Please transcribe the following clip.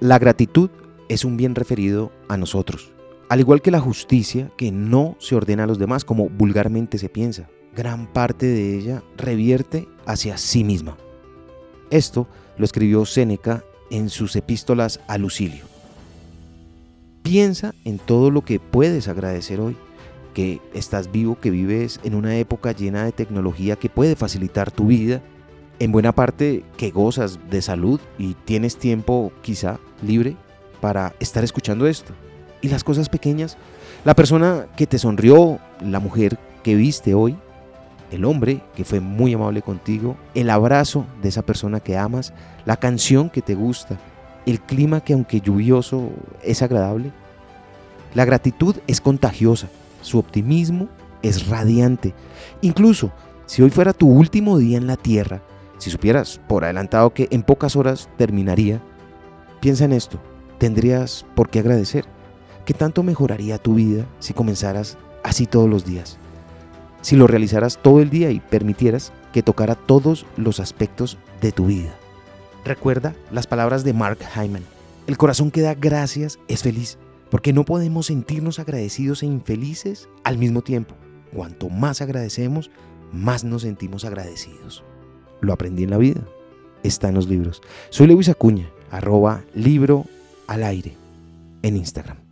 La gratitud es un bien referido a nosotros, al igual que la justicia que no se ordena a los demás como vulgarmente se piensa. Gran parte de ella revierte hacia sí misma. Esto lo escribió Séneca en sus epístolas a Lucilio. Piensa en todo lo que puedes agradecer hoy, que estás vivo, que vives en una época llena de tecnología que puede facilitar tu vida, en buena parte que gozas de salud y tienes tiempo quizá libre para estar escuchando esto. Y las cosas pequeñas, la persona que te sonrió, la mujer que viste hoy, el hombre que fue muy amable contigo, el abrazo de esa persona que amas, la canción que te gusta, el clima que aunque lluvioso es agradable. La gratitud es contagiosa, su optimismo es radiante. Incluso si hoy fuera tu último día en la tierra, si supieras por adelantado que en pocas horas terminaría, piensa en esto, tendrías por qué agradecer. ¿Qué tanto mejoraría tu vida si comenzaras así todos los días? Si lo realizaras todo el día y permitieras que tocara todos los aspectos de tu vida. Recuerda las palabras de Mark Hyman. El corazón que da gracias es feliz, porque no podemos sentirnos agradecidos e infelices al mismo tiempo. Cuanto más agradecemos, más nos sentimos agradecidos. Lo aprendí en la vida. Está en los libros. Soy Lewis Acuña, arroba libro al aire en Instagram.